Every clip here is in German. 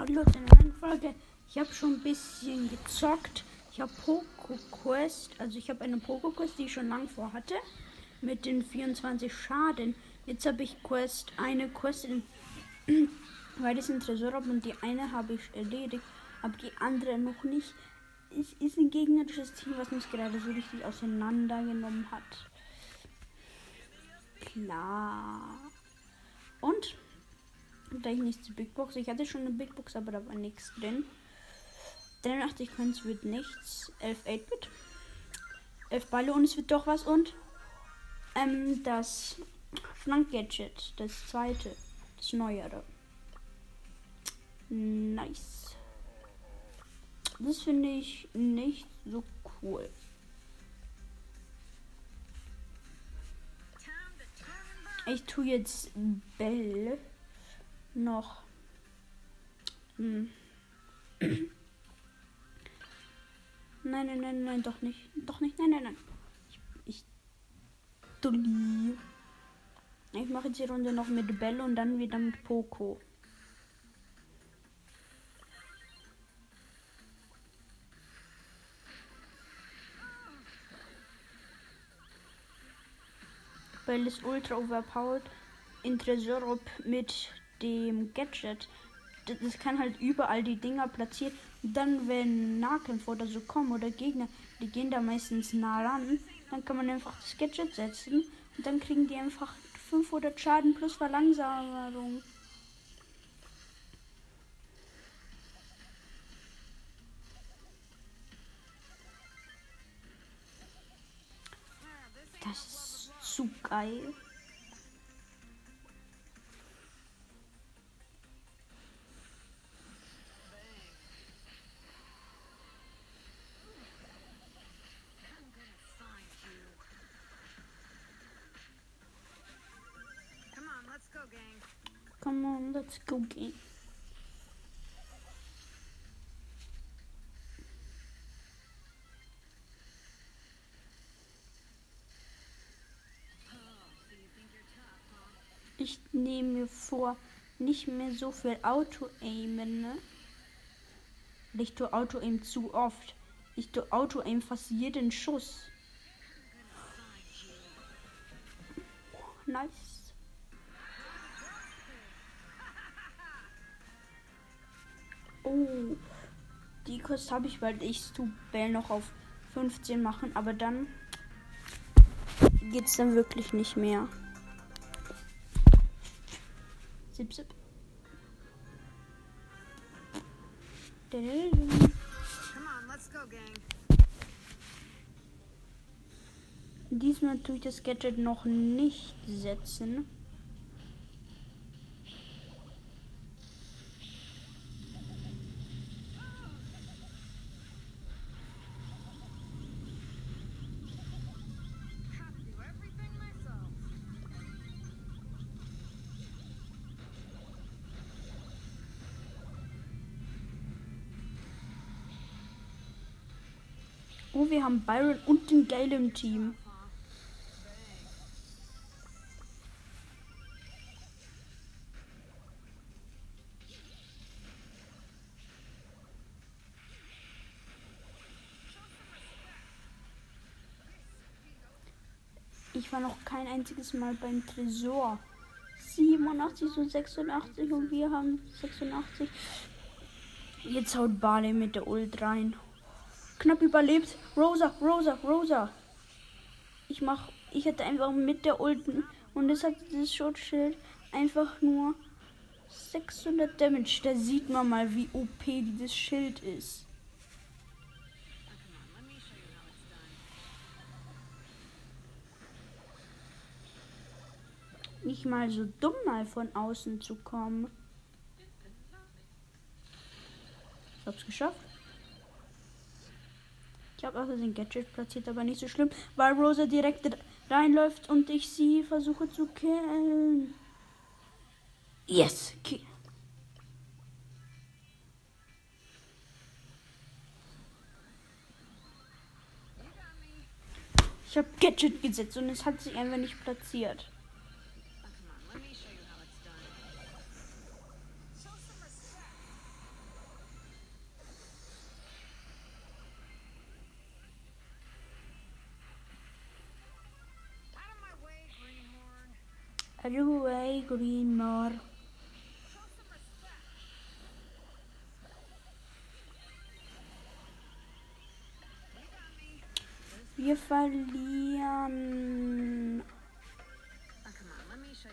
Hallo zu einer neuen Folge. Ich habe schon ein bisschen gezockt. Ich habe Poco Quest, also ich habe eine Poco Quest, die ich schon lange vorhatte, mit den 24 Schaden. Jetzt habe ich Quest, eine Quest in, ich einen Tresor habe und die eine habe ich erledigt, aber die andere noch nicht. Es ist ein gegnerisches Team, was mich gerade so richtig auseinandergenommen hat. Klar. Und gleich nächste Big Box. Ich hatte schon eine Big Box, aber da war nichts drin. 83 Coins wird nichts. 11 8-Bit. 11 Balle und es wird doch was. Und ähm, das Flank Gadget. Das zweite. Das neuere. Nice. Das finde ich nicht so cool. Ich tue jetzt Bell noch. Hm. Nein, nein, nein, nein, doch nicht. Doch nicht, nein, nein, nein. Ich. ich Dulli. Ich mache jetzt die Runde noch mit Bell und dann wieder mit Poco. Bell ist ultra overpowered. In Tresorop mit dem Gadget. Das kann halt überall die Dinger platzieren. Und dann, wenn Nahkämpfer oder so kommen oder Gegner, die gehen da meistens nah ran, dann kann man einfach das Gadget setzen und dann kriegen die einfach 500 Schaden plus Verlangsamung. Das ist zu geil. On, let's go game. Ich nehme mir vor, nicht mehr so viel Auto-Aimen, ne? Ich tue Auto-Aim zu oft. Ich tue Auto-Aim fast jeden Schuss. Nice. Oh, die Kost habe ich, weil ich tu Bell noch auf 15 machen, aber dann geht's dann wirklich nicht mehr. Zip, zip. Diesmal tue ich das Gadget noch nicht setzen. Oh, wir haben Byron und den Gale im Team. Ich war noch kein einziges Mal beim Tresor. 87 zu 86 und wir haben 86. Jetzt haut Barley mit der Ult rein. Knapp überlebt. Rosa, Rosa, Rosa. Ich mach, ich hätte einfach mit der Ult und es hat dieses Schutzschild einfach nur 600 Damage. Da sieht man mal, wie OP dieses Schild ist. Nicht mal so dumm mal von außen zu kommen. Ich hab's geschafft. Ich habe also den Gadget platziert, aber nicht so schlimm, weil Rosa direkt reinläuft und ich sie versuche zu killen. Yes, kill. Ich habe Gadget gesetzt und es hat sich einfach nicht platziert.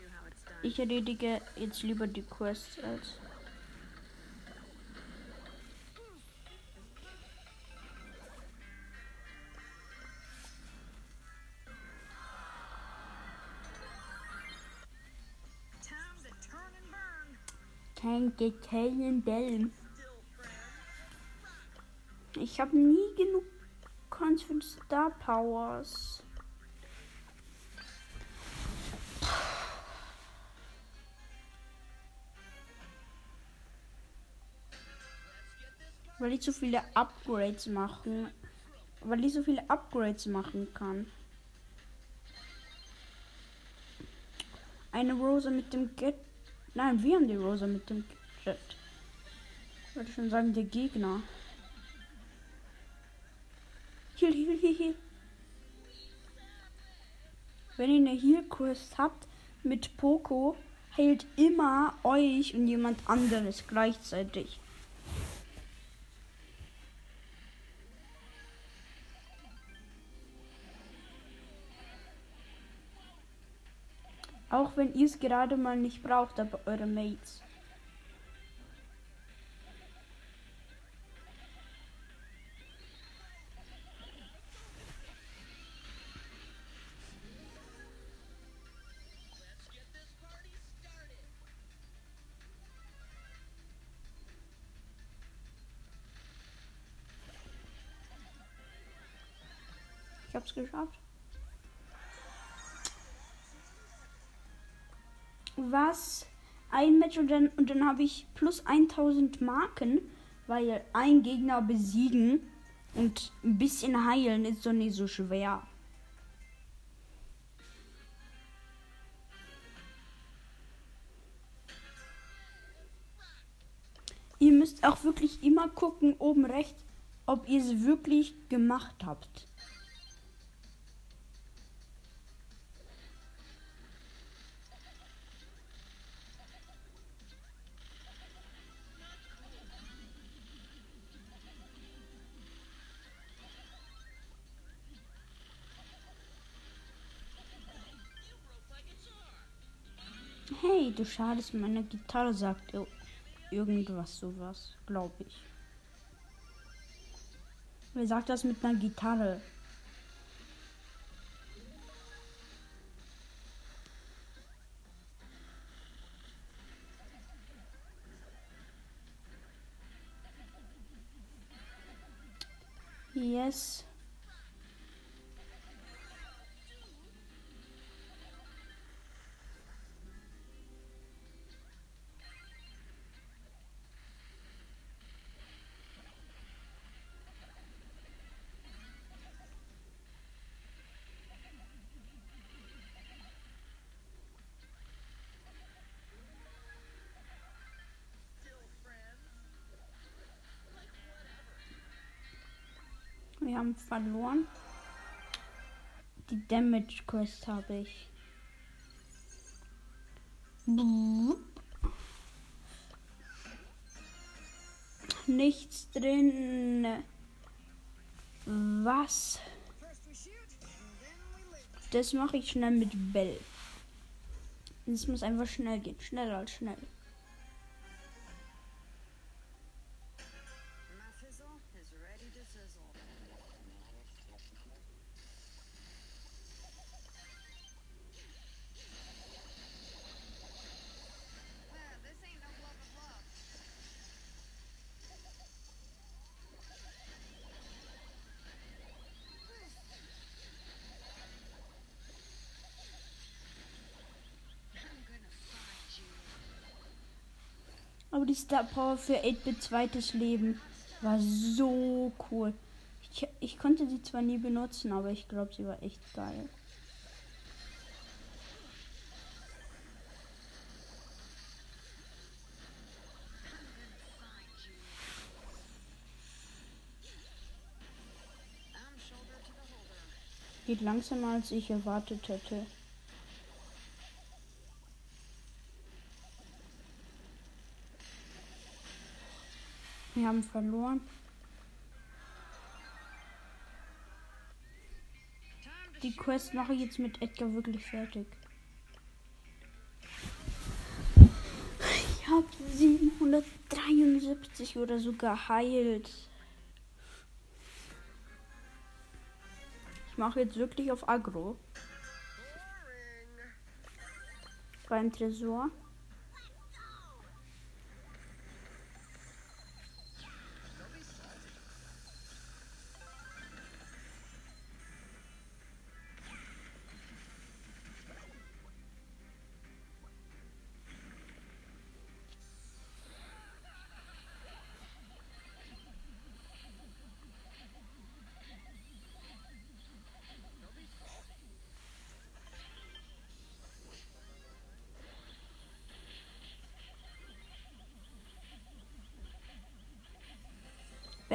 You how it's done. Ich erledige jetzt lieber die Quests als. Kein geteilen Bellen. Ich habe nie genug Coins für Star Powers. Weil ich so viele Upgrades machen. Weil ich so viele Upgrades machen kann. Eine Rosa mit dem Get. Nein, wir haben die Rosa mit dem Jet. Ich wollte schon sagen, der Gegner. Heal, heal, heal, heal. Wenn ihr eine Heal-Quest habt mit Poco, heilt immer euch und jemand anderes gleichzeitig. Auch wenn ihr es gerade mal nicht braucht, aber eure Mates. Ich hab's geschafft. Was? Ein Match und dann, und dann habe ich plus 1000 Marken, weil ein Gegner besiegen und ein bisschen heilen ist doch nicht so schwer. Ihr müsst auch wirklich immer gucken, oben rechts, ob ihr es wirklich gemacht habt. Du schadest meiner Gitarre, sagt ir- irgendwas sowas, glaube ich. Wer sagt das mit einer Gitarre? Yes. Wir haben verloren. Die Damage Quest habe ich. Nichts drin. Was? Das mache ich schnell mit Bell. Es muss einfach schnell gehen. Schneller als schnell. Is ready to sizzle. Aber die Star Power für 8-Bit zweites Leben war so cool. Ich, ich konnte sie zwar nie benutzen, aber ich glaube, sie war echt geil. Geht langsamer, als ich erwartet hätte. Wir haben verloren. Die Quest mache ich jetzt mit Edgar wirklich fertig. Ich habe 773 oder so geheilt. Ich mache jetzt wirklich auf Agro. Beim Tresor.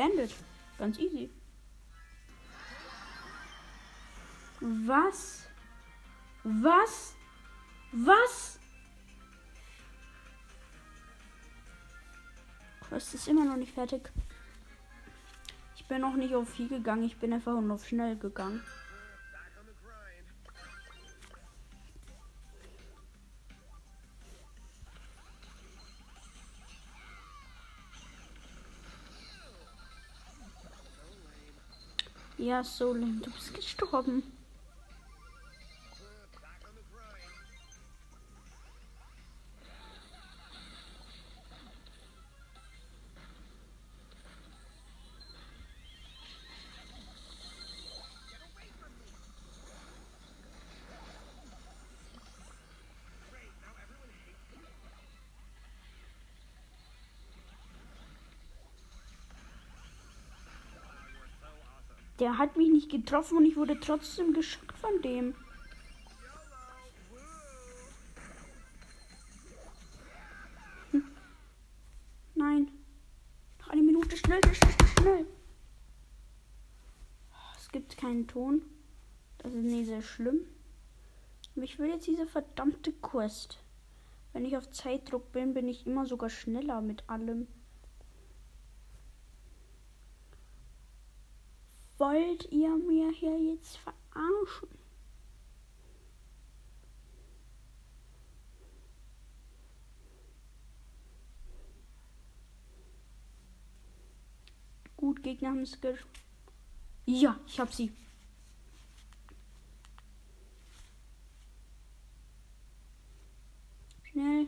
Bandit. Ganz easy. Was? Was? Was? Quest ist immer noch nicht fertig. Ich bin noch nicht auf viel gegangen, ich bin einfach nur auf schnell gegangen. Ja, so lame. Du bist gestorben. Der hat mich nicht getroffen und ich wurde trotzdem geschockt von dem. Woo! Nein. Noch eine Minute schnell, schnell, schnell. Es gibt keinen Ton. Das ist nicht sehr schlimm. Ich will jetzt diese verdammte Quest. Wenn ich auf Zeitdruck bin, bin ich immer sogar schneller mit allem. Wollt ihr mir hier jetzt verarschen? Gut, Gegner haben es gesch... Ja, ich hab sie. Schnell.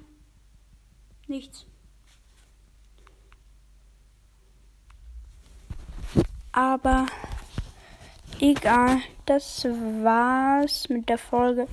Nichts. Aber egal, das war's mit der Folge.